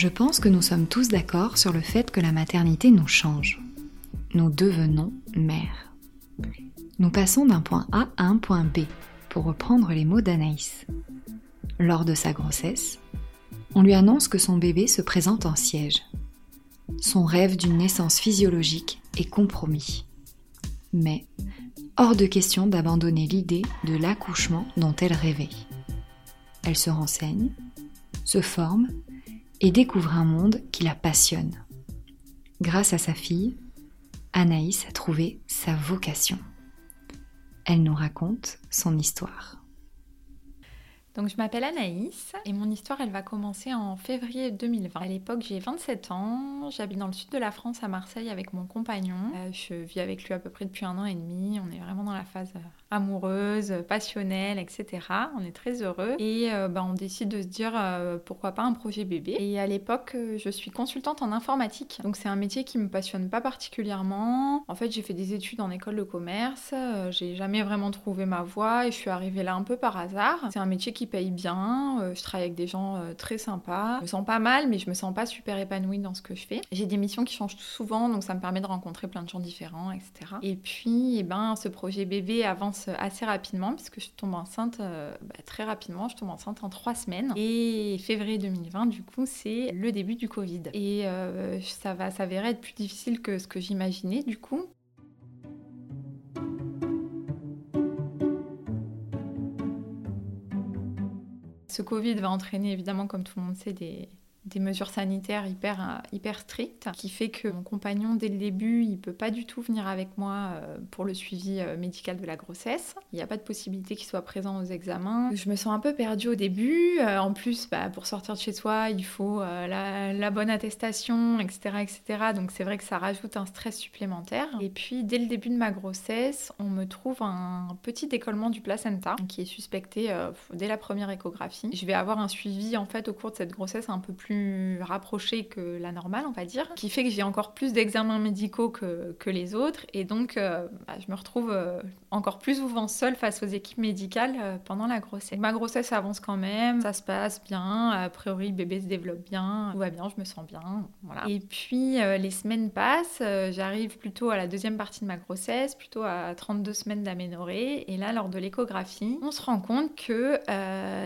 Je pense que nous sommes tous d'accord sur le fait que la maternité nous change. Nous devenons mères. Nous passons d'un point A à un point B, pour reprendre les mots d'Anaïs. Lors de sa grossesse, on lui annonce que son bébé se présente en siège. Son rêve d'une naissance physiologique est compromis. Mais hors de question d'abandonner l'idée de l'accouchement dont elle rêvait. Elle se renseigne, se forme et découvre un monde qui la passionne. Grâce à sa fille, Anaïs a trouvé sa vocation. Elle nous raconte son histoire. Donc je m'appelle Anaïs et mon histoire elle va commencer en février 2020. À l'époque j'ai 27 ans, j'habite dans le sud de la France à Marseille avec mon compagnon. Euh, je vis avec lui à peu près depuis un an et demi, on est vraiment dans la phase euh, amoureuse, passionnelle, etc. On est très heureux et euh, bah, on décide de se dire euh, pourquoi pas un projet bébé. Et à l'époque, euh, je suis consultante en informatique, donc c'est un métier qui me passionne pas particulièrement. En fait, j'ai fait des études en école de commerce, j'ai jamais vraiment trouvé ma voie et je suis arrivée là un peu par hasard. C'est un métier qui paye bien, je travaille avec des gens très sympas. Je me sens pas mal, mais je me sens pas super épanouie dans ce que je fais. J'ai des missions qui changent souvent, donc ça me permet de rencontrer plein de gens différents, etc. Et puis, eh ben, ce projet bébé avance assez rapidement puisque je tombe enceinte euh, bah, très rapidement. Je tombe enceinte en trois semaines. Et février 2020, du coup, c'est le début du Covid. Et euh, ça va s'avérer être plus difficile que ce que j'imaginais, du coup. Ce Covid va entraîner évidemment, comme tout le monde sait, des, des mesures sanitaires hyper, euh, hyper strictes, qui fait que mon compagnon, dès le début, il peut pas du tout venir avec moi euh, pour le suivi euh, médical de la grossesse. Il n'y a pas de possibilité qu'il soit présent aux examens. Je me sens un peu perdue au début. En plus, bah, pour sortir de chez soi, il faut la, bonne attestation, etc. etc. Donc c'est vrai que ça rajoute un stress supplémentaire. Et puis, dès le début de ma grossesse, on me trouve un petit décollement du placenta qui est suspecté dès la première échographie. Je vais avoir un suivi en fait au cours de cette grossesse un peu plus rapproché que la normale, on va dire, qui fait que j'ai encore plus d'examens médicaux que, les autres. Et donc, euh, bah, je me retrouve euh, encore plus souvent seule face aux équipes médicales euh, pendant la grossesse. Ma grossesse avance quand même, ça se passe bien. A priori, le bébé se développe bien, tout va bien, je me sens bien. Et puis, les semaines passent, j'arrive plutôt à la deuxième partie de ma grossesse, plutôt à 32 semaines d'aménorrhée. Et là, lors de l'échographie, on se rend compte que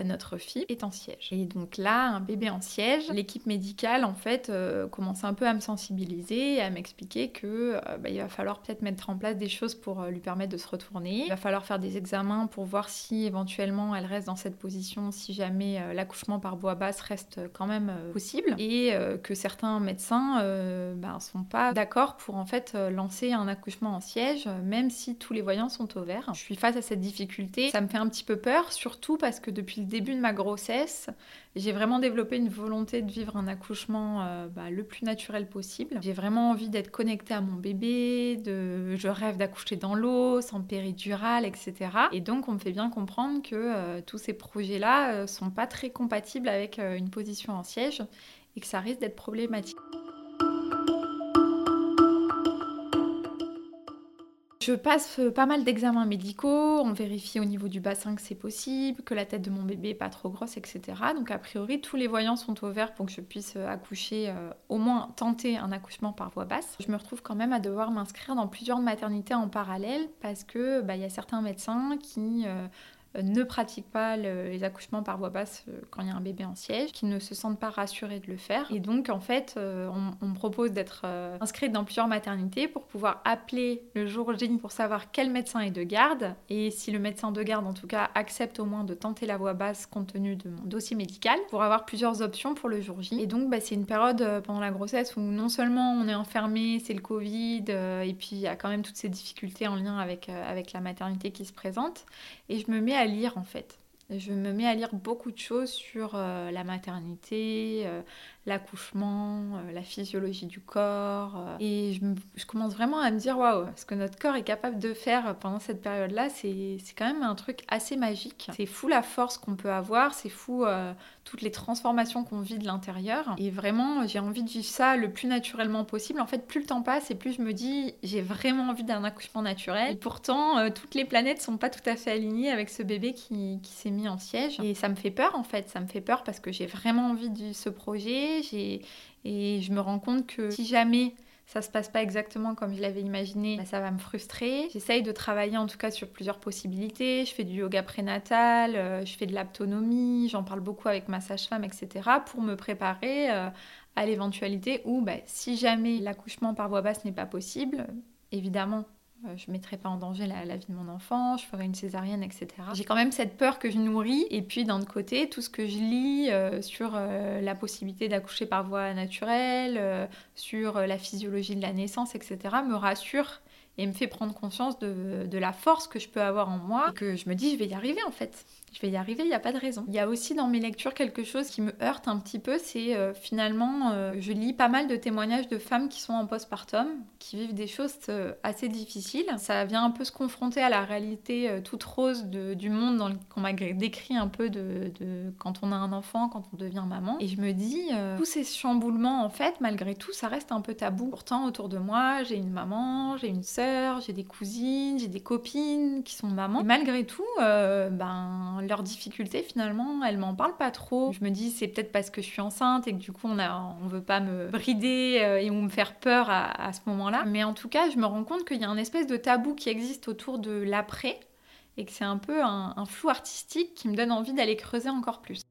notre fille est en siège. Et donc là, un bébé en siège, l'équipe médicale, en fait, euh, commence un peu à me sensibiliser à m'expliquer que euh, bah, il va falloir peut-être mettre en place des choses pour euh, lui permettre de se retourner. Il va falloir faire des examens pour voir si éventuellement elle reste dans cette position, si jamais l'accouchement par voie basse reste quand même possible, et que certains médecins ne bah, sont pas d'accord pour en fait lancer un accouchement en siège, même si tous les voyants sont au vert. Je suis face à cette difficulté, ça me fait un petit peu peur, surtout parce que depuis le début de ma grossesse, j'ai vraiment développé une volonté de vivre un accouchement euh, bah, le plus naturel possible. J'ai vraiment envie d'être connectée à mon bébé, je rêve d'accoucher dans l'eau, sans péridurale, etc. Et donc on me fait bien comprendre que euh, tous ces projets-là ne euh, sont pas très compatibles avec une position en siège et que ça risque d'être problématique. Je passe euh, pas mal d'examens médicaux, on vérifie au niveau du bassin que c'est possible, que la tête de mon bébé est pas trop grosse, etc. Donc a priori, tous les voyants sont au vert pour que je puisse euh, accoucher, euh, au moins tenter un accouchement par voie basse. Je me retrouve quand même à devoir m'inscrire dans plusieurs maternités en parallèle parce que bah, il y a certains médecins qui ne pratiquent pas les accouchements par voie basse euh, quand il y a un bébé en siège, qui ne se sentent pas rassurés de le faire. Et donc, en fait, euh, on, me propose d'être inscrite dans plusieurs maternités pour pouvoir appeler le jour J pour savoir quel médecin est de garde. Et si le médecin de garde, en tout cas, accepte au moins de tenter la voie basse compte tenu de mon dossier médical, pour avoir plusieurs options pour le jour J. Et donc, bah, c'est une période pendant la grossesse où non seulement on est enfermé, c'est le Covid, et puis il y a quand même toutes ces difficultés en lien avec, avec la maternité qui se présente. Et je me mets à lire en fait. Je me mets à lire beaucoup de choses sur euh, la maternité, euh, l'accouchement, euh, la physiologie du corps. Euh, et je, commence vraiment à me dire, waouh, ce que notre corps est capable de faire pendant cette période-là, c'est quand même un truc assez magique. C'est fou la force qu'on peut avoir, c'est fou euh, toutes les transformations qu'on vit de l'intérieur. Et vraiment, j'ai envie de vivre ça le plus naturellement possible. En fait, plus le temps passe et plus je me dis, j'ai vraiment envie d'un accouchement naturel. Et pourtant, toutes les planètes sont pas tout à fait alignées avec ce bébé qui, qui s'est mis en siège. Et ça me fait peur, en fait. Ça me fait peur parce que j'ai vraiment envie de ce projet et je me rends compte que si jamais ça se passe pas exactement comme je l'avais imaginé, bah, ça va me frustrer. J'essaye de travailler en tout cas sur plusieurs possibilités. Je fais du yoga prénatal, euh, je fais de l'autonomie, j'en parle beaucoup avec ma sage-femme, etc. pour me préparer euh, à l'éventualité où bah, si jamais l'accouchement par voie basse n'est pas possible, évidemment je ne mettrai pas en danger la, vie de mon enfant, je ferai une césarienne, etc. J'ai quand même cette peur que je nourris. Et puis d'un autre côté, tout ce que je lis euh, sur euh, la possibilité d'accoucher par voie naturelle, sur la physiologie de la naissance, etc., me rassure et me fait prendre conscience de, de, la force que je peux avoir en moi et que je me dis je vais y arriver en fait je vais y arriver, il n'y a pas de raison. Il y a aussi dans mes lectures quelque chose qui me heurte un petit peu, c'est euh, finalement, euh, je lis pas mal de témoignages de femmes qui sont en postpartum, qui vivent des choses euh, assez difficiles. Ça vient un peu se confronter à la réalité toute rose du monde qu'on m'a décrit un peu de, quand on a un enfant, quand on devient maman. Et je me dis, tous ces chamboulements, en fait, malgré tout, ça reste un peu tabou. Pourtant, autour de moi, j'ai une maman, j'ai une sœur, j'ai des cousines, j'ai des copines qui sont mamans. Malgré tout, ben leurs difficultés, finalement, elles m'en parlent pas trop. Je me dis, c'est peut-être parce que je suis enceinte et que du coup, on a, on veut pas me brider euh, et ou me faire peur à, ce moment-là. Mais en tout cas, je me rends compte qu'il y a un espèce de tabou qui existe autour de l'après et que c'est un peu un flou artistique qui me donne envie d'aller creuser encore plus.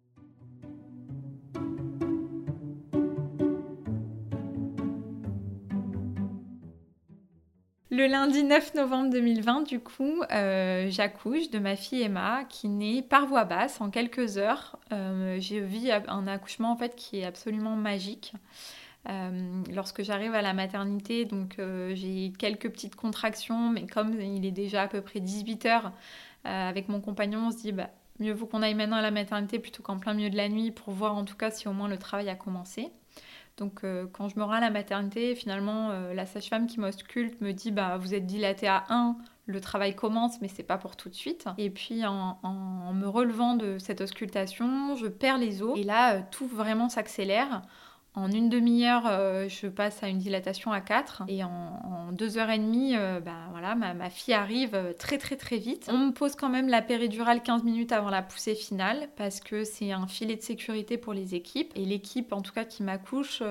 Le lundi 9 novembre 2020, du coup, euh, j'accouche de ma fille Emma qui naît par voie basse en quelques heures. Euh, j'ai vu un accouchement en fait qui est absolument magique. Euh, lorsque j'arrive à la maternité, donc j'ai quelques petites contractions, mais comme il est déjà à peu près 18 heures, avec mon compagnon, on se dit bah, mieux vaut qu'on aille maintenant à la maternité plutôt qu'en plein milieu de la nuit pour voir en tout cas si au moins le travail a commencé. Donc euh, quand je me rends à la maternité, finalement, euh, la sage-femme qui m'ausculte me dit bah, Vous êtes dilatée à 1, le travail commence, mais c'est pas pour tout de suite. Et puis en, me relevant de cette auscultation, je perds les os. Et là, euh, tout vraiment s'accélère. En une demi-heure, euh, je passe à une dilatation à 4 et en, deux heures et demie, euh, bah, voilà, ma, fille arrive euh, très très très vite. On me pose quand même la péridurale 15 minutes avant la poussée finale parce que c'est un filet de sécurité pour les équipes et l'équipe en tout cas qui m'accouche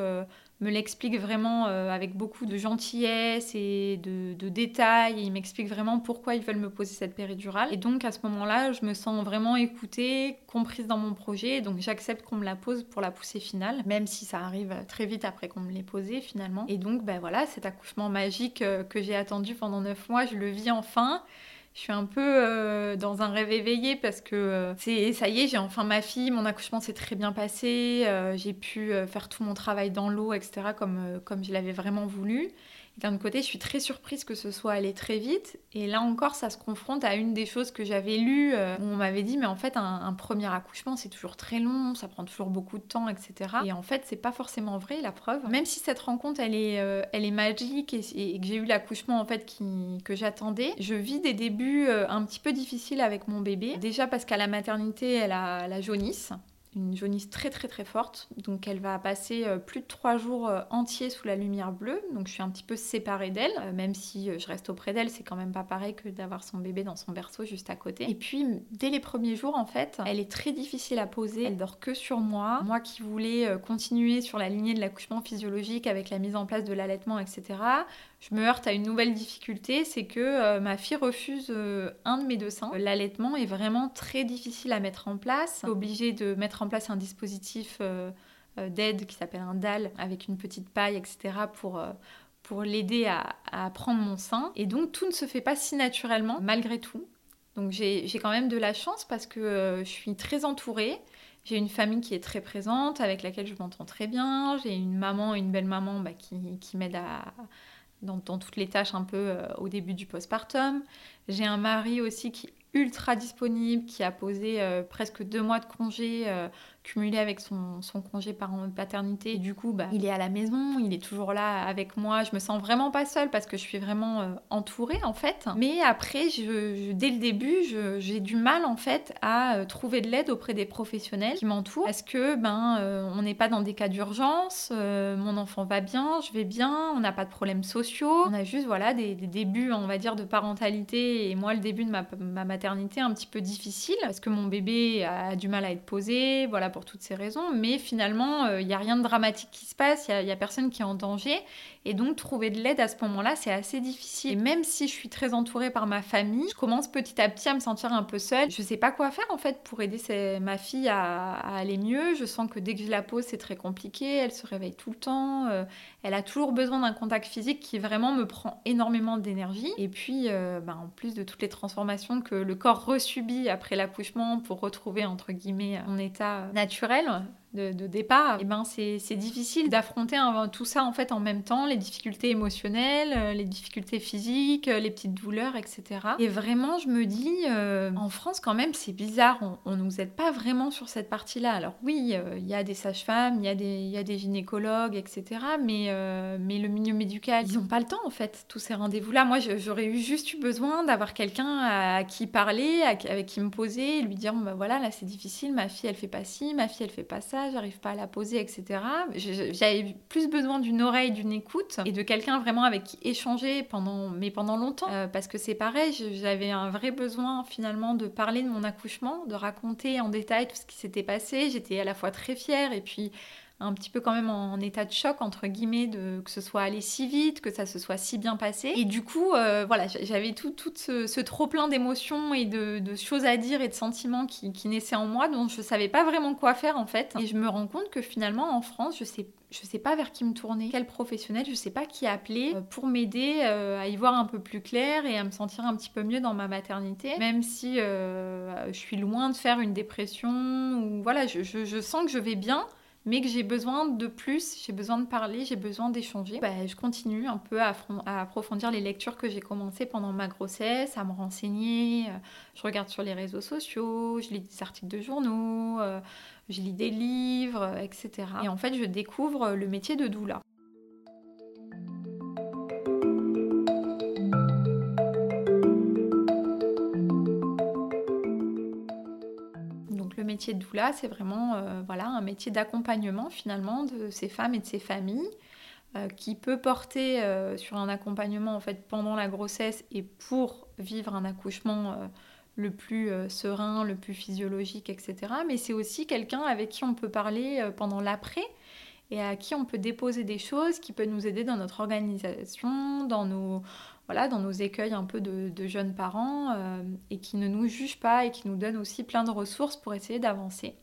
me l'explique vraiment euh, avec beaucoup de gentillesse et de, détails. il m'explique vraiment pourquoi ils veulent me poser cette péridurale. Et donc à ce moment-là, je me sens vraiment écoutée, comprise dans mon projet. Donc j'accepte qu'on me la pose pour la poussée finale, même si ça arrive très vite après qu'on me l'ait posée finalement. Et donc ben voilà, cet accouchement magique euh, que j'ai attendu pendant 9 mois, je le vis enfin je suis un peu euh, dans un rêve éveillé parce que euh, c'est ça y est, j'ai enfin ma fille, mon accouchement s'est très bien passé, euh, j'ai pu faire tout mon travail dans l'eau, etc., comme, comme je l'avais vraiment voulu. D'un côté, je suis très surprise que ce soit allé très vite. Et là encore, ça se confronte à une des choses que j'avais lues. Euh, où on m'avait dit, mais en fait, un, premier accouchement, c'est toujours très long, ça prend toujours beaucoup de temps, etc. Et en fait, c'est pas forcément vrai, la preuve. Même si cette rencontre, elle est, euh, elle est magique et, que j'ai eu l'accouchement, en fait, qui, que j'attendais, je vis des débuts euh, un petit peu difficiles avec mon bébé. Déjà parce qu'à la maternité, elle a la jaunisse une jaunisse très très très forte. Donc elle va passer euh, plus de trois jours euh, entiers sous la lumière bleue. Donc je suis un petit peu séparée d'elle, euh, même si je reste auprès d'elle, c'est quand même pas pareil que d'avoir son bébé dans son berceau juste à côté. Et puis dès les premiers jours en fait, elle est très difficile à poser. Elle dort que sur moi. Moi qui voulais continuer sur la lignée de l'accouchement physiologique avec la mise en place de l'allaitement, etc je me heurte à une nouvelle difficulté, c'est que euh, ma fille refuse euh, un de mes deux seins. L'allaitement est vraiment très difficile à mettre en place. Obligée de mettre en place un dispositif euh, d'aide qui s'appelle un DAL avec une petite paille, etc. pour pour l'aider à, à, prendre mon sein. Et donc tout ne se fait pas si naturellement, malgré tout. Donc j'ai quand même de la chance parce que je suis très entourée. J'ai une famille qui est très présente, avec laquelle je m'entends très bien. J'ai une maman, une belle maman bah, qui, qui m'aide à, dans, toutes les tâches un peu euh, au début du postpartum. J'ai un mari aussi qui est ultra disponible, qui a posé euh, presque deux mois de congé euh, cumulé avec son, son congé paternité. Et du coup, bah, il est à la maison, il est toujours là avec moi. Je me sens vraiment pas seule parce que je suis vraiment euh, entourée en fait. Mais après, je, dès le début, j'ai du mal en fait à euh, trouver de l'aide auprès des professionnels qui m'entourent parce que ben euh, on n'est pas dans des cas d'urgence. mon enfant va bien, je vais bien, on n'a pas de problèmes sociaux. On a juste voilà des, débuts, on va dire, de parentalité et moi le début de ma, ma maternité un petit peu difficile parce que mon bébé a du mal à être posé. Voilà pour toutes ces raisons. Mais finalement, il n'y a rien de dramatique qui se passe. Il n'y a, a personne qui est en danger. Et donc, trouver de l'aide à ce moment-là, c'est assez difficile. Et même si je suis très entourée par ma famille, je commence petit à petit à me sentir un peu seule. Je ne sais pas quoi faire en fait pour aider ma fille à, aller mieux. Je sens que dès que je la pose, c'est très compliqué. Elle se réveille tout le temps. Euh, elle a toujours besoin d'un contact physique qui vraiment me prend énormément d'énergie. Et puis, euh, bah, en plus de toutes les transformations que le corps resubit après l'accouchement pour retrouver entre guillemets mon état naturel, de, départ, et eh ben c'est difficile d'affronter tout ça en fait en même temps, les difficultés émotionnelles, euh, les difficultés physiques, euh, les petites douleurs, etc. Et vraiment, je me dis, euh, en France quand même, c'est bizarre, on, nous aide pas vraiment sur cette partie-là. Alors oui, il y a des sages-femmes, il y, a des, y a des gynécologues, etc. Mais, mais le milieu médical, ils n'ont pas le temps en fait, tous ces rendez-vous-là. Moi, j'aurais eu juste eu besoin d'avoir quelqu'un à, qui parler, avec qui me poser, lui dire, bah, voilà, là c'est difficile, ma fille elle fait pas ci, ma fille elle fait pas ça j'arrive pas à la poser, etc. J'avais plus besoin d'une oreille, d'une écoute et de quelqu'un vraiment avec qui échanger pendant, mais pendant longtemps. Euh, parce que c'est pareil, j'avais un vrai besoin finalement de parler de mon accouchement, de raconter en détail tout ce qui s'était passé. J'étais à la fois très fière et puis un petit peu quand même en, état de choc entre guillemets de que ce soit allé si vite, que ça se soit si bien passé. Et du coup, euh, voilà, j'avais tout, tout ce, trop plein d'émotions et de, choses à dire et de sentiments qui, naissaient en moi, dont je savais pas vraiment quoi faire en fait. Et je me rends compte que finalement en France, je sais je sais pas vers qui me tourner, quel professionnel, je sais pas qui appeler euh, pour m'aider euh, à y voir un peu plus clair et à me sentir un petit peu mieux dans ma maternité, même si je suis loin de faire une dépression ou voilà, je sens que je vais bien, mais que j'ai besoin de plus, j'ai besoin de parler, j'ai besoin d'échanger, bah, je continue un peu à, approfondir les lectures que j'ai commencées pendant ma grossesse, à me renseigner. Euh, je regarde sur les réseaux sociaux, je lis des articles de journaux, euh, je lis des livres, etc. Et en fait, je découvre le métier de doula. Métier de doula, c'est vraiment euh, voilà, un métier d'accompagnement finalement de ces femmes et de ces familles euh, qui peut porter euh, sur un accompagnement en fait pendant la grossesse et pour vivre un accouchement le plus serein, le plus physiologique, etc. Mais c'est aussi quelqu'un avec qui on peut parler pendant l'après et à qui on peut déposer des choses qui peut nous aider dans notre organisation, dans nos, voilà, dans nos écueils un peu de, jeunes parents euh, et qui ne nous jugent pas et qui nous donnent aussi plein de ressources pour essayer d'avancer.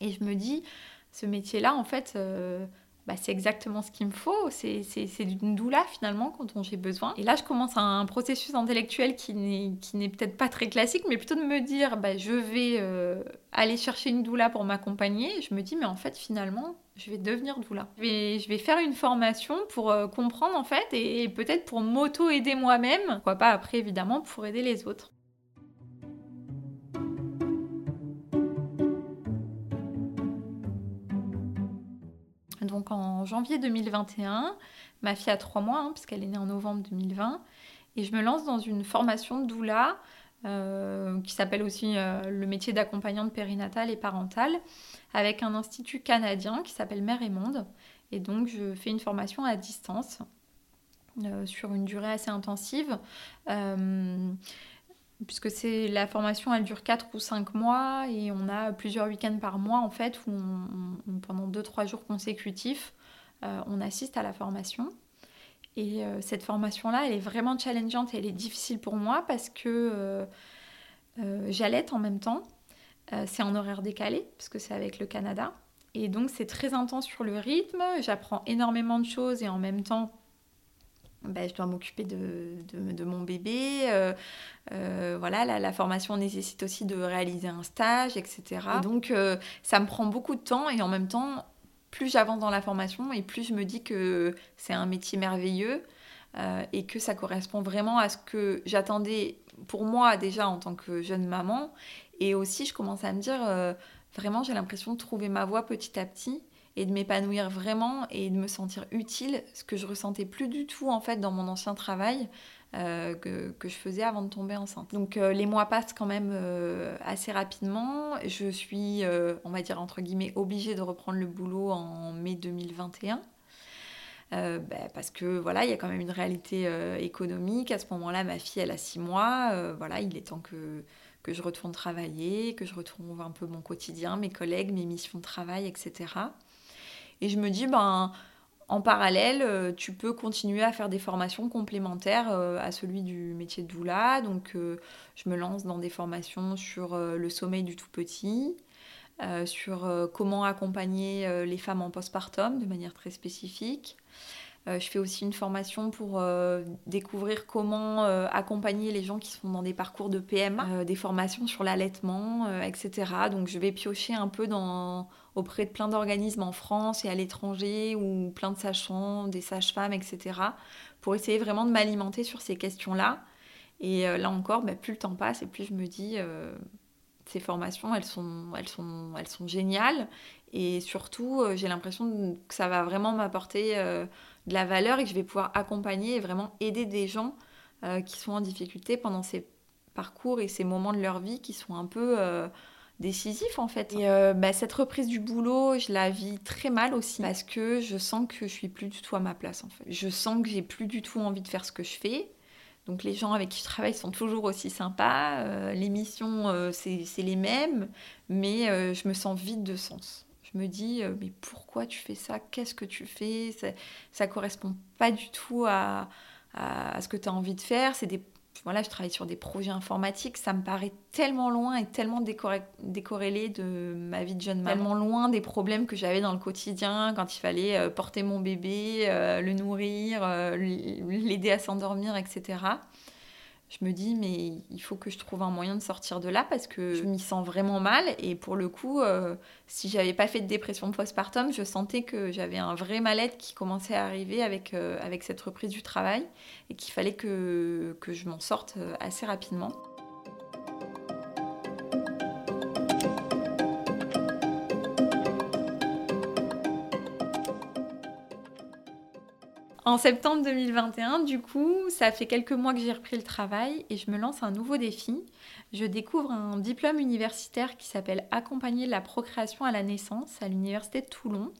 Et je me dis, ce métier-là, en fait, euh, bah, c'est exactement ce qu'il me faut. C'est d'une doula finalement quand j'ai besoin. Et là, je commence un, processus intellectuel qui n'est peut-être pas très classique, mais plutôt de me dire, bah, je vais euh, aller chercher une doula pour m'accompagner. Je me dis, mais en fait, finalement, je vais devenir doula. Je vais, je vais faire une formation pour euh, comprendre en fait et, peut-être pour m'auto-aider moi-même. Pourquoi pas après évidemment pour aider les autres. Donc en janvier 2021, ma fille a trois mois, hein, puisqu'elle est née en novembre 2020, et je me lance dans une formation de doula euh, qui s'appelle aussi euh, le métier d'accompagnante périnatale et parentale, avec un institut canadien qui s'appelle Mère et Monde. Et donc, je fais une formation à distance euh, sur une durée assez intensive. Puisque c'est la formation, elle dure 4 ou 5 mois et on a plusieurs week-ends par mois en fait où pendant 2-3 jours consécutifs, on assiste à la formation. Et euh, cette formation-là, elle est vraiment challengeante et elle est difficile pour moi parce que euh, euh, j'allaite en même temps. c'est en horaire décalé parce que c'est avec le Canada. Et donc c'est très intense sur le rythme. J'apprends énormément de choses et en même temps, ben, je dois m'occuper de, de, mon bébé. voilà, la, formation nécessite aussi de réaliser un stage, etc. Et donc, ça me prend beaucoup de temps et en même temps, plus j'avance dans la formation et plus je me dis que c'est un métier merveilleux euh, et que ça correspond vraiment à ce que j'attendais pour moi déjà en tant que jeune maman. Et aussi, je commence à me dire, euh, vraiment j'ai l'impression de trouver ma voie petit à petit et de m'épanouir vraiment et de me sentir utile, ce que je ressentais plus du tout en fait dans mon ancien travail. Euh, que, que, je faisais avant de tomber enceinte. Donc euh, les mois passent quand même euh, assez rapidement. Je suis, on va dire entre guillemets, obligée de reprendre le boulot en mai 2021. Ben, parce que voilà, il y a quand même une réalité économique. À ce moment-là, ma fille, elle a six mois. voilà, il est temps que, que je retourne travailler, que je retrouve un peu mon quotidien, mes collègues, mes missions de travail, etc. Et je me dis, ben, en parallèle, euh, tu peux continuer à faire des formations complémentaires euh, à celui du métier de doula. Donc, euh, je me lance dans des formations sur le sommeil du tout petit, sur comment accompagner les femmes en postpartum de manière très spécifique. Je fais aussi une formation pour découvrir comment accompagner les gens qui sont dans des parcours de PMA, des formations sur l'allaitement, etc. Donc je vais piocher un peu auprès de plein d'organismes en France et à l'étranger, ou plein de sachants, des sages-femmes, etc., pour essayer vraiment de m'alimenter sur ces questions-là. Et euh, là encore, bah, plus le temps passe et plus je me dis, euh, ces formations, elles sont, elles, sont, elles sont géniales. Et surtout, euh, j'ai l'impression que ça va vraiment m'apporter de la valeur et que je vais pouvoir accompagner et vraiment aider des gens qui sont en difficulté pendant ces parcours et ces moments de leur vie qui sont un peu décisif en fait. Et euh, bah, cette reprise du boulot, je la vis très mal aussi parce que je sens que je suis plus du tout à ma place en fait. Je sens que j'ai plus du tout envie de faire ce que je fais. Donc les gens avec qui je travaille sont toujours aussi sympas, euh, les missions euh, c'est les mêmes, mais je me sens vide de sens. Je me dis mais pourquoi tu fais ça? Qu'est-ce que tu fais? Ça, ça correspond pas du tout à, à, à ce que tu as envie de faire. C'est des voilà, je travaille sur des projets informatiques, ça me paraît tellement loin et tellement décorrélé de ma vie de jeune maman, tellement. Loin des problèmes que j'avais dans le quotidien quand il fallait euh, porter mon bébé, euh, le nourrir, euh, l'aider à s'endormir, etc je me dis mais il faut que je trouve un moyen de sortir de là parce que je m'y sens vraiment mal et pour le coup euh, si j'avais pas fait de dépression postpartum je sentais que j'avais un vrai mal-être qui commençait à arriver avec, euh, cette reprise du travail et qu'il fallait que, que je m'en sorte euh, assez rapidement. En septembre 2021, du coup, ça fait quelques mois que j'ai repris le travail et je me lance un nouveau défi. Je découvre un diplôme universitaire qui s'appelle Accompagner la procréation à la naissance à l'université de Toulon.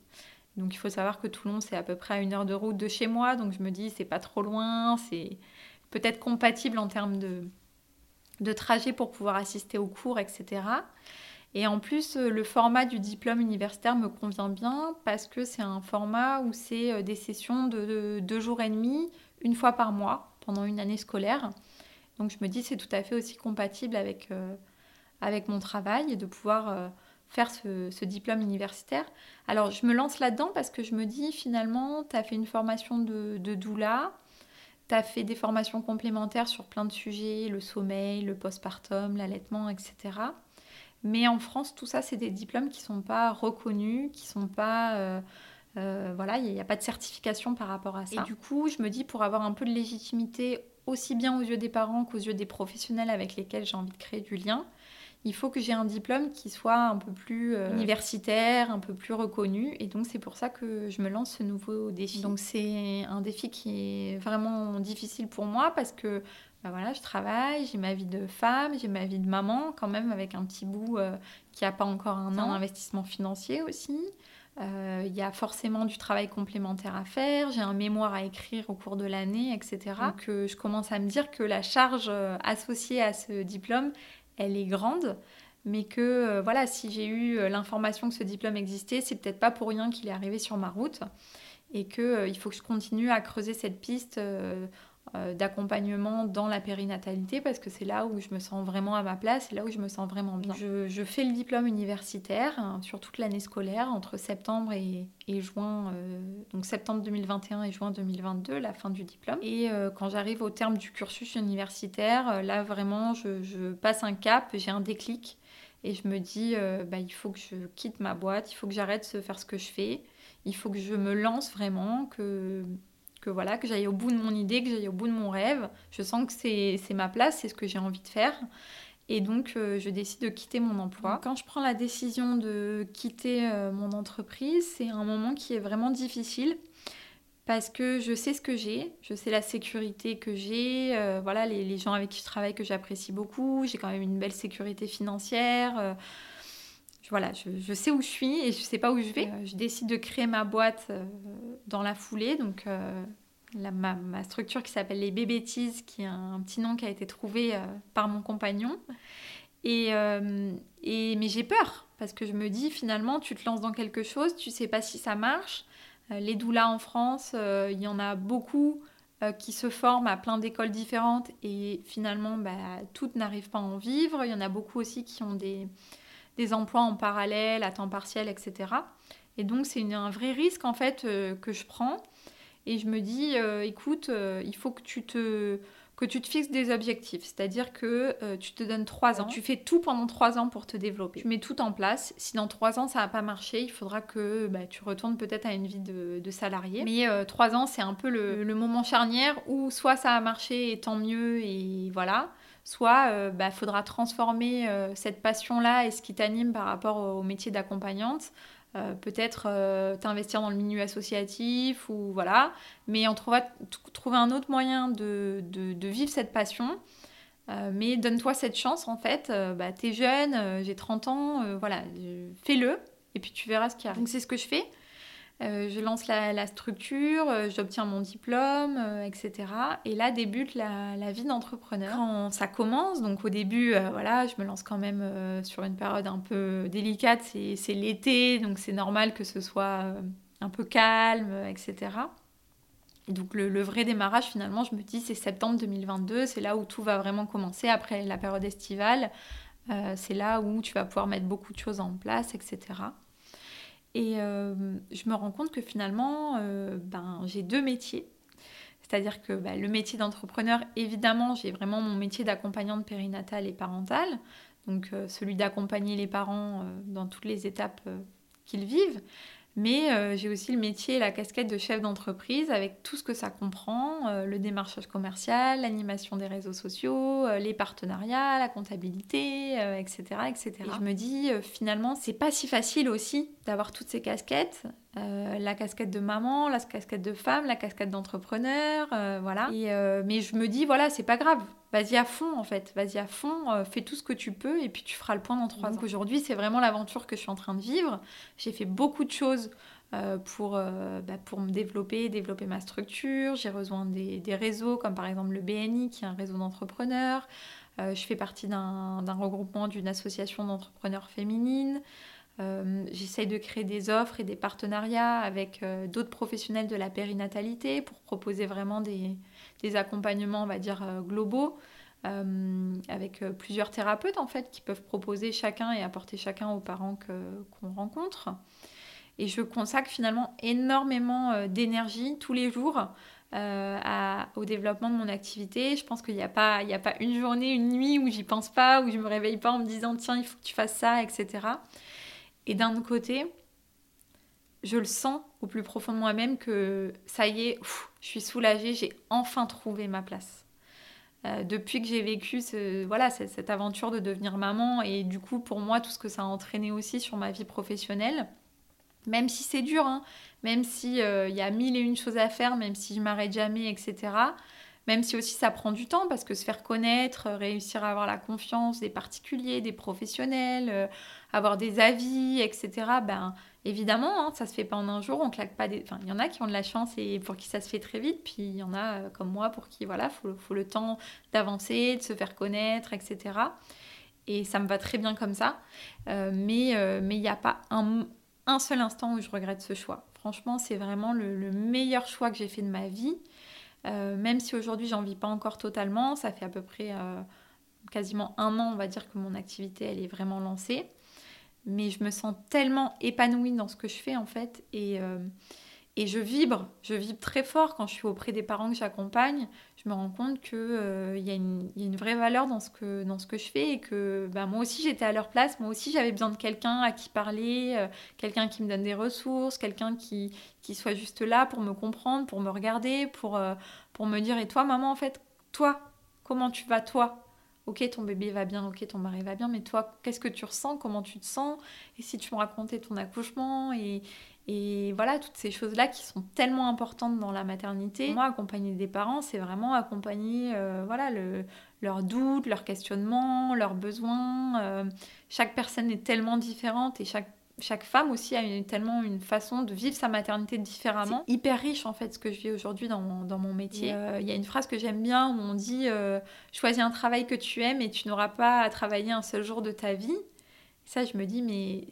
Donc il faut savoir que Toulon, c'est à peu près à une heure de route de chez moi, donc je me dis c'est pas trop loin, c'est peut-être compatible en termes de, de trajet pour pouvoir assister aux cours, etc. Et en plus, euh, le format du diplôme universitaire me convient bien parce que c'est un format où c'est euh, des sessions de deux jours et demi, une fois par mois, pendant une année scolaire. Donc je me dis c'est tout à fait aussi compatible avec, euh, avec mon travail et de pouvoir faire ce, diplôme universitaire. Alors je me lance là-dedans parce que je me dis finalement, tu as fait une formation de, de doula, tu as fait des formations complémentaires sur plein de sujets, le sommeil, le postpartum, l'allaitement, etc. Mais en France, tout ça, c'est des diplômes qui ne sont pas reconnus, qui sont pas... Euh, euh, voilà, il n'y a, pas de certification par rapport à ça. Et du coup, je me dis, pour avoir un peu de légitimité, aussi bien aux yeux des parents qu'aux yeux des professionnels avec lesquels j'ai envie de créer du lien, il faut que j'ai un diplôme qui soit un peu plus euh, universitaire, un peu plus reconnu. Et donc, c'est pour ça que je me lance ce nouveau défi. Donc, c'est un défi qui est vraiment difficile pour moi parce que bah voilà, je travaille, j'ai ma vie de femme, j'ai ma vie de maman, quand même avec un petit bout euh, qui n'a pas encore un an d'investissement financier aussi. Euh, il y a forcément du travail complémentaire à faire, j'ai un mémoire à écrire au cours de l'année, etc. Donc euh, je commence à me dire que la charge associée à ce diplôme, elle est grande, mais que voilà, si j'ai eu l'information que ce diplôme existait, c'est peut-être pas pour rien qu'il est arrivé sur ma route et qu'il il faut que je continue à creuser cette piste euh, d'accompagnement dans la périnatalité parce que c'est là où je me sens vraiment à ma place, c'est là où je me sens vraiment bien. Je, fais le diplôme universitaire hein, sur toute l'année scolaire entre septembre et, juin, euh, donc septembre 2021 et juin 2022, la fin du diplôme. Et euh, quand j'arrive au terme du cursus universitaire, là vraiment je, passe un cap, j'ai un déclic et je me dis bah, il faut que je quitte ma boîte, il faut que j'arrête de faire ce que je fais, il faut que je me lance vraiment, que que voilà, que j'aille au bout de mon idée, que j'aille au bout de mon rêve. Je sens que c'est ma place, c'est ce que j'ai envie de faire. Et donc, je décide de quitter mon emploi. Quand je prends la décision de quitter mon entreprise, c'est un moment qui est vraiment difficile parce que je sais ce que j'ai, je sais la sécurité que j'ai, voilà, les, gens avec qui je travaille que j'apprécie beaucoup, j'ai quand même une belle sécurité financière voilà, je, sais où je suis et je sais pas où je vais. Euh, je décide de créer ma boîte euh, dans la foulée. Donc, euh, ma, structure qui s'appelle les Bébêtises, qui est un, petit nom qui a été trouvé par mon compagnon. Et, et mais j'ai peur parce que je me dis finalement, tu te lances dans quelque chose, tu sais pas si ça marche. les doulas en France, il y en a beaucoup qui se forment à plein d'écoles différentes et finalement, bah, toutes n'arrivent pas à en vivre. Il y en a beaucoup aussi qui ont des, des emplois en parallèle, à temps partiel, etc. Et donc c'est un vrai risque en fait euh, que je prends. Et je me dis, euh, écoute, euh, il faut que tu te que tu te fixes des objectifs, c'est-à-dire que tu te donnes trois ans, tu fais tout pendant trois ans pour te développer. Tu mets tout en place. Si dans trois ans ça n'a pas marché, il faudra que bah, tu retournes peut-être à une vie de, salarié. Mais trois ans, c'est un peu le, le, moment charnière où soit ça a marché et tant mieux et voilà, soit il euh, bah, faudra transformer euh, cette passion-là et ce qui t'anime par rapport au métier d'accompagnante. Euh, peut-être t'investir dans le milieu associatif ou voilà, mais on trouvera trouver un autre moyen de, de, vivre cette passion. mais donne-toi cette chance en fait. bah, T'es jeune, j'ai 30 ans, voilà, fais-le et puis tu verras ce qui arrive. Donc c'est ce que je fais? Euh, je lance la, structure, euh, j'obtiens mon diplôme, euh, etc. Et là débute la, vie d'entrepreneur. Quand ça commence, donc au début, voilà, je me lance quand même sur une période un peu délicate, c'est l'été, donc c'est normal que ce soit un peu calme, etc. Et donc le, le, vrai démarrage, finalement, je me dis, c'est septembre 2022, c'est là où tout va vraiment commencer après la période estivale. c'est là où tu vas pouvoir mettre beaucoup de choses en place, etc. Et euh, je me rends compte que finalement, euh, ben, j'ai deux métiers. C'est-à-dire que ben, le métier d'entrepreneur, évidemment, j'ai vraiment mon métier d'accompagnante périnatale et parentale. Donc euh, celui d'accompagner les parents dans toutes les étapes qu'ils vivent. Mais euh, j'ai aussi le métier, la casquette de chef d'entreprise avec tout ce que ça comprend, euh, le démarchage commercial, l'animation des réseaux sociaux, euh, les partenariats, la comptabilité, etc., etc. Et je me dis finalement c'est pas si facile aussi d'avoir toutes ces casquettes, la casquette de maman, la casquette de femme, la casquette d'entrepreneur, voilà. mais je me dis voilà c'est pas grave, vas-y à fond en fait, vas-y à fond, euh, fais tout ce que tu peux et puis tu feras le point dans trois ans. Aujourd'hui, c'est vraiment l'aventure que je suis en train de vivre. J'ai fait beaucoup de choses euh, pour, euh, bah, pour me développer, développer ma structure. J'ai rejoint des, des, réseaux comme par exemple le BNI qui est un réseau d'entrepreneurs. je fais partie d'un regroupement d'une association d'entrepreneurs féminines. J'essaye de créer des offres et des partenariats avec d'autres professionnels de la périnatalité pour proposer vraiment des, des accompagnements, on va dire, euh, globaux. Euh, avec euh, plusieurs thérapeutes en fait qui peuvent proposer chacun et apporter chacun aux parents qu'on rencontre. Et je consacre finalement énormément d'énergie tous les jours au développement de mon activité. Je pense qu'il n'y a, pas, a pas une journée, une nuit où j'y pense pas, où je me réveille pas en me disant tiens, il faut que tu fasses ça, etc. Et d'un autre côté, je le sens au plus profond de moi-même que ça y est, je suis soulagée, j'ai enfin trouvé ma place. Euh, depuis que j'ai vécu voilà, cette, aventure de devenir maman et du coup pour moi tout ce que ça a entraîné aussi sur ma vie professionnelle, même si c'est dur, hein, même s'il euh, il y a mille et une choses à faire, même si je m'arrête jamais, etc. Même si aussi ça prend du temps parce que se faire connaître, réussir à avoir la confiance des particuliers, des professionnels, euh, avoir des avis, etc. Ben Évidemment, hein, ça se fait pas en un jour, on claque pas des... Enfin, il y en a qui ont de la chance et pour qui ça se fait très vite, puis il y en a euh, comme moi pour qui, voilà, faut, le temps d'avancer, de se faire connaître, etc. Et ça me va très bien comme ça. Euh, mais euh, mais il n'y a pas un, un, seul instant où je regrette ce choix. Franchement, c'est vraiment le, meilleur choix que j'ai fait de ma vie. Même si aujourd'hui, j'en vis pas encore totalement, ça fait à peu près quasiment un an, on va dire, que mon activité, elle est vraiment lancée mais je me sens tellement épanouie dans ce que je fais en fait et, euh, et je vibre, je vibre très fort quand je suis auprès des parents que j'accompagne. Je me rends compte qu'il euh, y, a une vraie valeur dans ce que, je fais et que bah, moi aussi j'étais à leur place, moi aussi j'avais besoin de quelqu'un à qui parler, euh, quelqu'un qui me donne des ressources, quelqu'un qui, soit juste là pour me comprendre, pour me regarder, pour, pour me dire et toi maman en fait, toi, comment tu vas toi? Ok, ton bébé va bien, ok, ton mari va bien, mais toi, qu'est-ce que tu ressens, comment tu te sens? Et si tu me racontais ton accouchement et, et voilà, toutes ces choses-là qui sont tellement importantes dans la maternité. Moi, accompagner des parents, c'est vraiment accompagner euh, voilà, le, leurs doutes, leurs questionnements, leurs besoins. Euh, chaque personne est tellement différente et chaque chaque femme aussi a tellement une façon de vivre sa maternité différemment. C'est hyper riche en fait ce que je vis aujourd'hui dans, dans, mon métier. Euh, il y a une phrase que j'aime bien où on dit choisis un travail que tu aimes et tu n'auras pas à travailler un seul jour de ta vie. Ça, je me dis mais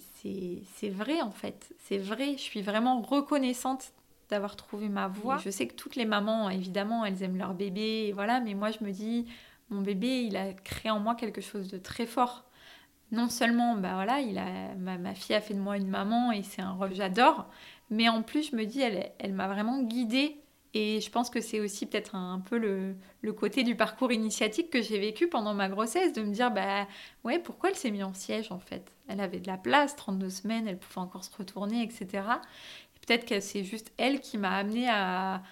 c'est vrai en fait, c'est vrai. Je suis vraiment reconnaissante d'avoir trouvé ma voie. je sais que toutes les mamans, évidemment, elles aiment leur bébé, voilà, mais moi je me dis mon bébé, il a créé en moi quelque chose de très fort non seulement, bah voilà, il a, ma, fille a fait de moi une maman et c'est un rôle que j'adore, mais en plus, je me dis, elle, elle m'a vraiment guidée. Et je pense que c'est aussi peut-être un, peu le, le, côté du parcours initiatique que j'ai vécu pendant ma grossesse, de me dire, bah ouais, pourquoi elle s'est mise en siège en fait? Elle avait de la place, 32 semaines, elle pouvait encore se retourner, etc. Et peut-être que c'est juste elle qui m'a amenée à,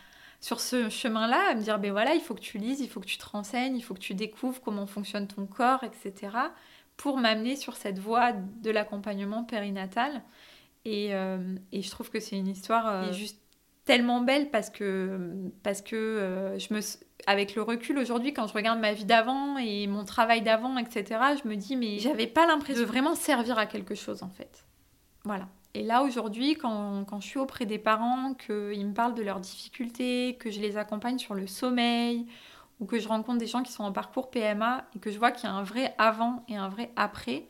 sur ce chemin-là, à me dire, ben voilà, il faut que tu lises, il faut que tu te renseignes, il faut que tu découvres comment fonctionne ton corps, etc pour m'amener sur cette voie de l'accompagnement périnatal. Et, euh, et, je trouve que c'est une histoire euh, juste tellement belle parce que, parce que euh, je me, avec le recul aujourd'hui, quand je regarde ma vie d'avant et mon travail d'avant, etc., je me dis, mais j'avais pas l'impression de vraiment servir à quelque chose en fait. Voilà. Et là, aujourd'hui, quand, quand, je suis auprès des parents, qu'ils me parlent de leurs difficultés, que je les accompagne sur le sommeil, ou que je rencontre des gens qui sont en parcours PMA et que je vois qu'il y a un vrai avant et un vrai après,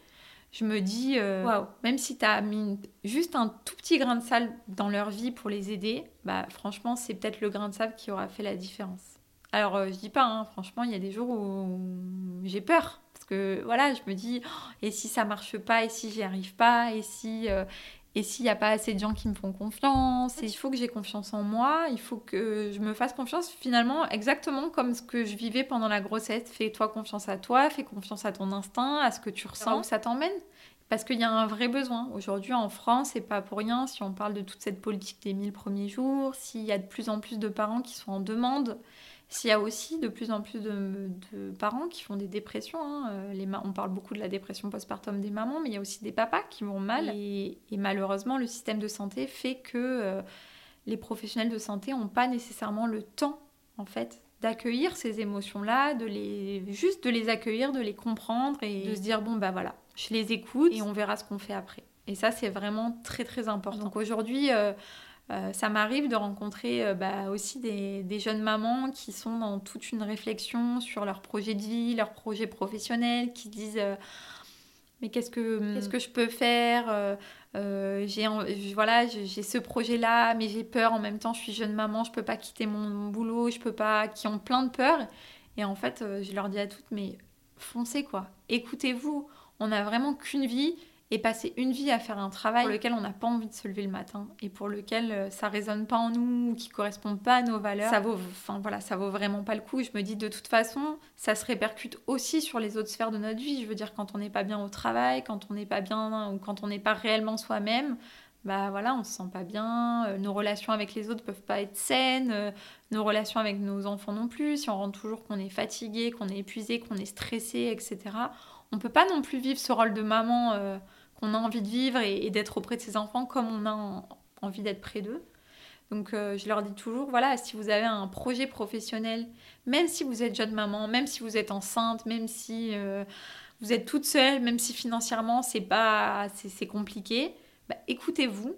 je me dis, euh, même si tu as mis juste un tout petit grain de sable dans leur vie pour les aider, bah franchement, c'est peut-être le grain de sable qui aura fait la différence. Alors, euh, je dis pas, hein, franchement, il y a des jours où j'ai peur. Parce que voilà, je me dis, oh, et si ça marche pas, et si j'y arrive pas, et si, euh, et s'il n'y a pas assez de gens qui me font confiance, il faut que j'ai confiance en moi, il faut que je me fasse confiance finalement exactement comme ce que je vivais pendant la grossesse. Fais-toi confiance à toi, fais confiance à ton instinct, à ce que tu ressens, où ça t'emmène. Parce qu'il y a un vrai besoin. Aujourd'hui en France, c'est pas pour rien si on parle de toute cette politique des 1000 premiers jours, s'il y a de plus en plus de parents qui sont en demande s'il y a aussi de plus en plus de, parents qui font des dépressions, hein, euh, les on parle beaucoup de la dépression postpartum des mamans, mais il y a aussi des papas qui vont mal. Et, malheureusement, le système de santé fait que euh, les professionnels de santé n'ont pas nécessairement le temps, en fait, d'accueillir ces émotions-là, de les juste de les accueillir, de les comprendre et de se dire bon bah voilà, je les écoute et on verra ce qu'on fait après. Et ça c'est vraiment très très important. Donc aujourd'hui, euh, euh, ça m'arrive de rencontrer euh, bah, aussi des, jeunes mamans qui sont dans toute une réflexion sur leur projet de vie, leur projet professionnel, qui disent euh, mais qu'est-ce que qu'est-ce que je peux faire J'ai voilà j'ai ce projet là, mais j'ai peur en même temps. Je suis jeune maman, je peux pas quitter mon, boulot, je peux pas. Qui ont plein de peurs. Et en fait, je leur dis à toutes mais foncez quoi, écoutez-vous. On n'a vraiment qu'une vie et passer une vie à faire un travail pour lequel on n'a pas envie de se lever le matin et pour lequel euh, ça résonne pas en nous ou qui correspond pas à nos valeurs, ça vaut, enfin voilà, ça vaut vraiment pas le coup. Je me dis de toute façon, ça se répercute aussi sur les autres sphères de notre vie. Je veux dire quand on n'est pas bien au travail, quand on n'est pas bien ou quand on n'est pas réellement soi-même, bah voilà, on se sent pas bien, euh, nos relations avec les autres peuvent pas être saines, euh, nos relations avec nos enfants non plus, si on rentre toujours qu'on est fatigué, qu'on est épuisé, qu'on est stressé, etc. On peut pas non plus vivre ce rôle de maman qu'on a envie de vivre et, d'être auprès de ses enfants comme on a envie d'être près d'eux. Donc euh, je leur dis toujours, voilà, si vous avez un projet professionnel, même si vous êtes jeune maman, même si vous êtes enceinte, même si euh, vous êtes toute seule, même si financièrement c'est pas c'est compliqué, bah, écoutez-vous,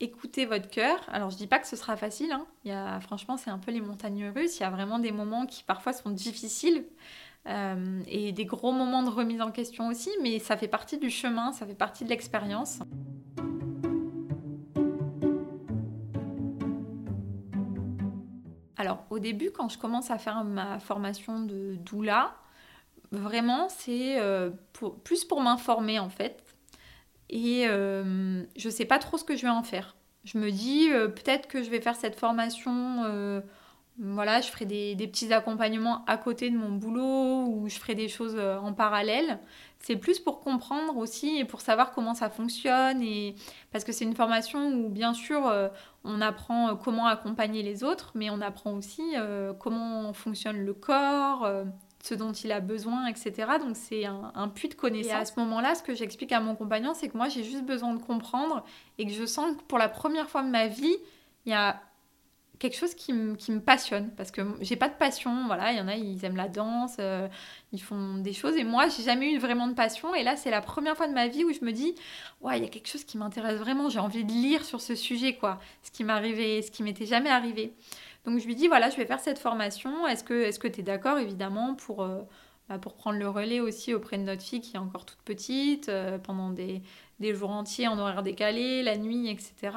écoutez votre cœur. Alors je dis pas que ce sera facile, hein. il y a, franchement c'est un peu les montagnes russes, il y a vraiment des moments qui parfois sont difficiles. Euh, et des gros moments de remise en question aussi, mais ça fait partie du chemin, ça fait partie de l'expérience. Alors au début, quand je commence à faire ma formation de doula, vraiment c'est euh, plus pour m'informer en fait. Et euh, je sais pas trop ce que je vais en faire. Je me dis peut-être que je vais faire cette formation voilà, je ferai des, petits accompagnements à côté de mon boulot ou je ferai des choses euh, en parallèle. C'est plus pour comprendre aussi et pour savoir comment ça fonctionne. Et... Parce que c'est une formation où, bien sûr, euh, on apprend euh, comment accompagner les autres, mais on apprend aussi comment fonctionne le corps, ce dont il a besoin, etc. Donc c'est un, un, puits de connaissances. Et à ce moment-là, ce que j'explique à mon compagnon, c'est que moi j'ai juste besoin de comprendre et que je sens que pour la première fois de ma vie, il y a quelque chose qui, me passionne. Parce que j'ai pas de passion voilà il y en a ils aiment la danse euh, ils font des choses. Et moi j'ai jamais eu vraiment de passion. Et là c'est la première fois de ma vie où je me dis ouais il y a quelque chose qui m'intéresse vraiment. J'ai envie de lire sur ce sujet quoi. Ce qui m'arrivait ce qui m'était jamais arrivé. Donc je lui dis voilà je vais faire cette formation. Est-ce que est-ce que tu es d'accord évidemment pour euh, bah, pour prendre le relais aussi auprès de notre fille qui est encore toute petite euh, pendant des, des jours entiers en horaire décalé la nuit etc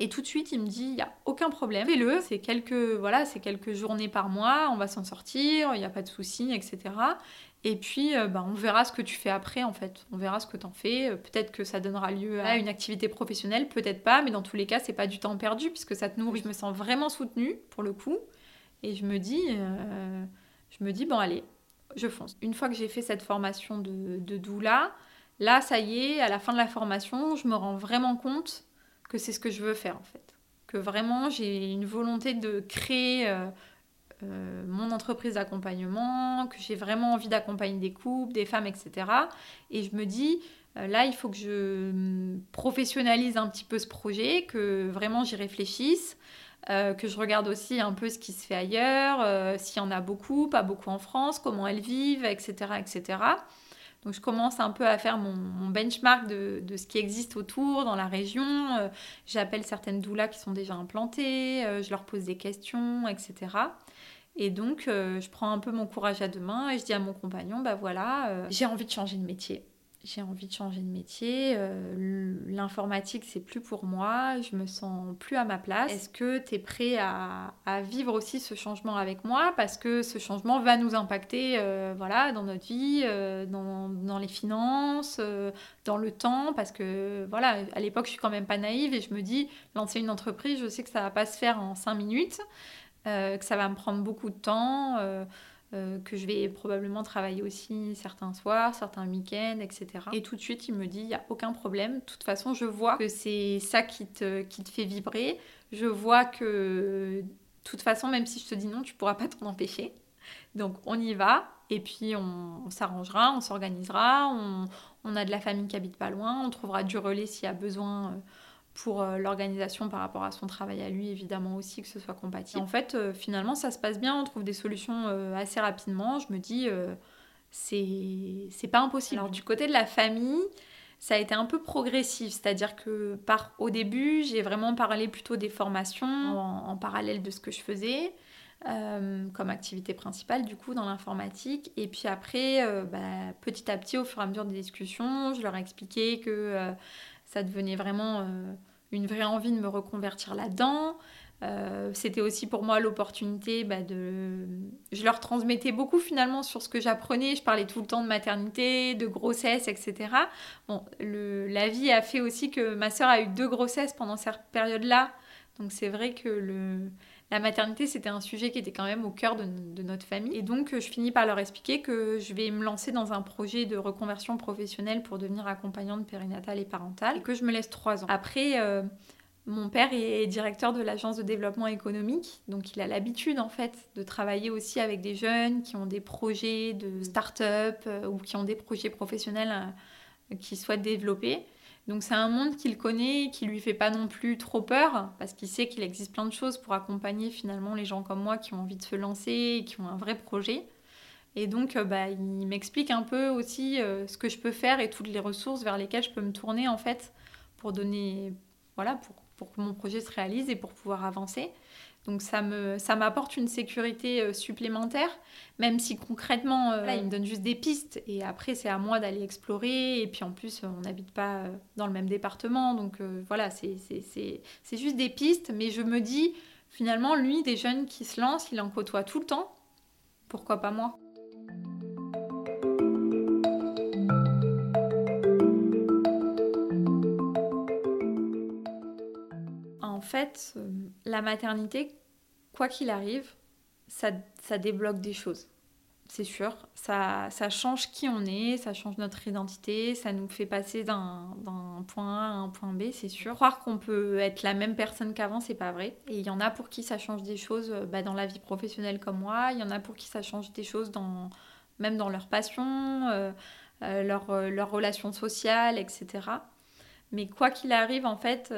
et tout de suite, il me dit, il n'y a aucun problème, fais-le, c'est quelques, voilà, quelques journées par mois, on va s'en sortir, il n'y a pas de souci, etc. Et puis, euh, bah, on verra ce que tu fais après, en fait. On verra ce que tu en fais. Euh, peut-être que ça donnera lieu à une activité professionnelle, peut-être pas, mais dans tous les cas, c'est pas du temps perdu, puisque ça te nourrit. Je me sens vraiment soutenue, pour le coup. Et je me dis, euh, je me dis, bon, allez, je fonce. Une fois que j'ai fait cette formation de, de doula, là, ça y est, à la fin de la formation, je me rends vraiment compte que c'est ce que je veux faire en fait. Que vraiment j'ai une volonté de créer euh, euh, mon entreprise d'accompagnement, que j'ai vraiment envie d'accompagner des couples, des femmes, etc. Et je me dis, euh, là, il faut que je professionnalise un petit peu ce projet, que vraiment j'y réfléchisse. que je regarde aussi un peu ce qui se fait ailleurs, s'il y en a beaucoup, pas beaucoup en France, comment elles vivent, etc. etc. Donc je commence un peu à faire mon, benchmark de, ce qui existe autour dans la région. Euh, j'appelle certaines doulas qui sont déjà implantées, euh, je leur pose des questions, etc. Et donc euh, je prends un peu mon courage à deux mains et je dis à mon compagnon, bah voilà, j'ai envie de changer de métier j'ai envie de changer de métier, euh, l'informatique c'est plus pour moi, je me sens plus à ma place. Est-ce que tu es prêt à, vivre aussi ce changement avec moi? Parce que ce changement va nous impacter euh, voilà, dans notre vie, euh, dans, les finances, dans le temps. Parce que voilà, à l'époque je suis quand même pas naïve et je me dis, lancer une entreprise, je sais que ça va pas se faire en cinq minutes, que ça va me prendre beaucoup de temps. Euh, que je vais probablement travailler aussi certains soirs, certains week-ends, etc. Et tout de suite, il me dit, il n'y a aucun problème. De toute façon, je vois que c'est ça qui te, qui te fait vibrer. Je vois que, de toute façon, même si je te dis non, tu pourras pas t'en empêcher. Donc, on y va. Et puis, on, s'arrangera, on s'organisera. On, on, a de la famille qui habite pas loin. On trouvera du relais s'il y a besoin. Euh, pour euh, l'organisation par rapport à son travail à lui, évidemment aussi, que ce soit compatible. En fait, euh, finalement, ça se passe bien, on trouve des solutions euh, assez rapidement. Je me dis, c'est pas impossible. Alors, du côté de la famille, ça a été un peu progressif, c'est-à-dire que par, au début, j'ai vraiment parlé plutôt des formations en, parallèle de ce que je faisais. comme activité principale du coup dans l'informatique et puis après bah, petit à petit au fur et à mesure des discussions je leur ai expliqué que ça devenait vraiment euh, une vraie envie de me reconvertir là-dedans. Euh, c'était aussi pour moi l'opportunité bah, de... Je leur transmettais beaucoup finalement sur ce que j'apprenais. Je parlais tout le temps de maternité, de grossesse, etc. Bon, la vie a fait aussi que ma sœur a eu deux grossesses pendant cette période-là. Donc c'est vrai que le la maternité, c'était un sujet qui était quand même au cœur de, notre famille. Et donc, je finis par leur expliquer que je vais me lancer dans un projet de reconversion professionnelle pour devenir accompagnante périnatale et parentale, que je me laisse trois ans. Après, euh, mon père est directeur de l'agence de développement économique, donc il a l'habitude en fait de travailler aussi avec des jeunes qui ont des projets de start-up euh, ou qui ont des projets professionnels euh, qui souhaitent développer. Donc c'est un monde qu'il connaît, qui lui fait pas non plus trop peur, parce qu'il sait qu'il existe plein de choses pour accompagner finalement les gens comme moi qui ont envie de se lancer, qui ont un vrai projet. Et donc euh, bah, il m'explique un peu aussi euh, ce que je peux faire et toutes les ressources vers lesquelles je peux me tourner en fait pour donner, voilà, pour, pour que mon projet se réalise et pour pouvoir avancer. Donc ça me ça m'apporte une sécurité euh, supplémentaire, même si concrètement euh, là il me donne juste des pistes et après c'est à moi d'aller explorer. Et puis en plus on n'habite pas euh, dans le même département. Donc voilà c'est juste des pistes. Mais je me dis finalement lui des jeunes qui se lancent il en côtoie tout le temps. Pourquoi pas moi? Fait, euh, la maternité, quoi qu'il arrive, ça, débloque des choses. c'est sûr. Ça, change qui on est, ça change notre identité, ça nous fait passer d'un point A à un point B, c'est sûr. Croire qu'on peut être la même personne qu'avant, c'est pas vrai. Et il y en a pour qui ça change des choses euh, bah, dans la vie professionnelle comme moi, il y en a pour qui ça change des choses dans, même dans leur passion, euh, euh, leur, leur relation sociale, etc. Mais quoi qu'il arrive, en fait,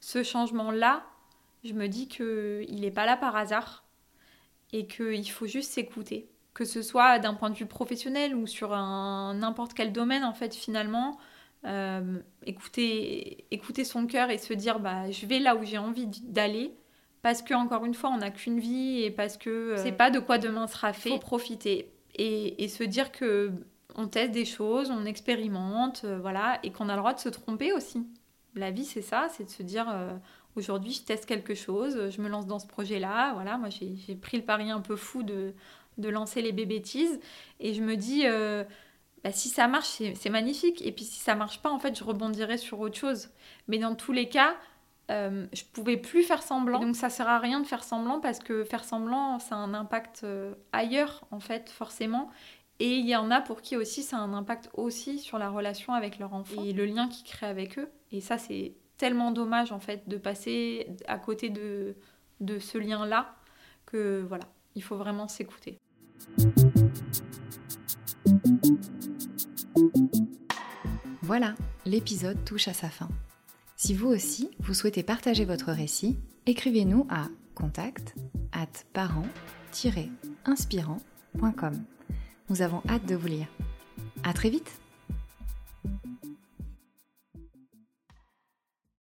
ce changement-là, je me dis qu'il n'est pas là par hasard et qu'il faut juste s'écouter. Que ce soit d'un point de vue professionnel ou sur n'importe quel domaine, en fait, finalement, euh, écouter, écouter son cœur et se dire bah, je vais là où j'ai envie d'aller. Parce que, encore une fois, on n'a qu'une vie et parce que euh, c'est pas de quoi demain sera fait. Faut profiter et, et se dire que on teste des choses, on expérimente, euh, voilà, et qu'on a le droit de se tromper aussi. La vie, c'est ça, c'est de se dire aujourd'hui je teste quelque chose, je me lance dans ce projet-là. Voilà, moi j'ai pris le pari un peu fou de, de lancer les bébêtises et je me dis euh, bah, si ça marche c'est magnifique et puis si ça marche pas en fait je rebondirai sur autre chose. Mais dans tous les cas euh, je pouvais plus faire semblant. donc ça sert à rien de faire semblant parce que faire semblant ça a un impact euh, ailleurs en fait forcément. Et il y en a pour qui aussi ça a un impact aussi sur la relation avec leur enfant et le lien qu'ils créent avec eux. Et ça c'est tellement dommage en fait de passer à côté de, de ce lien-là que voilà, il faut vraiment s'écouter. Voilà, l'épisode touche à sa fin. Si vous aussi, vous souhaitez partager votre récit, écrivez-nous à contact at parent-inspirant.com. Nous avons hâte de vous lire. À très vite!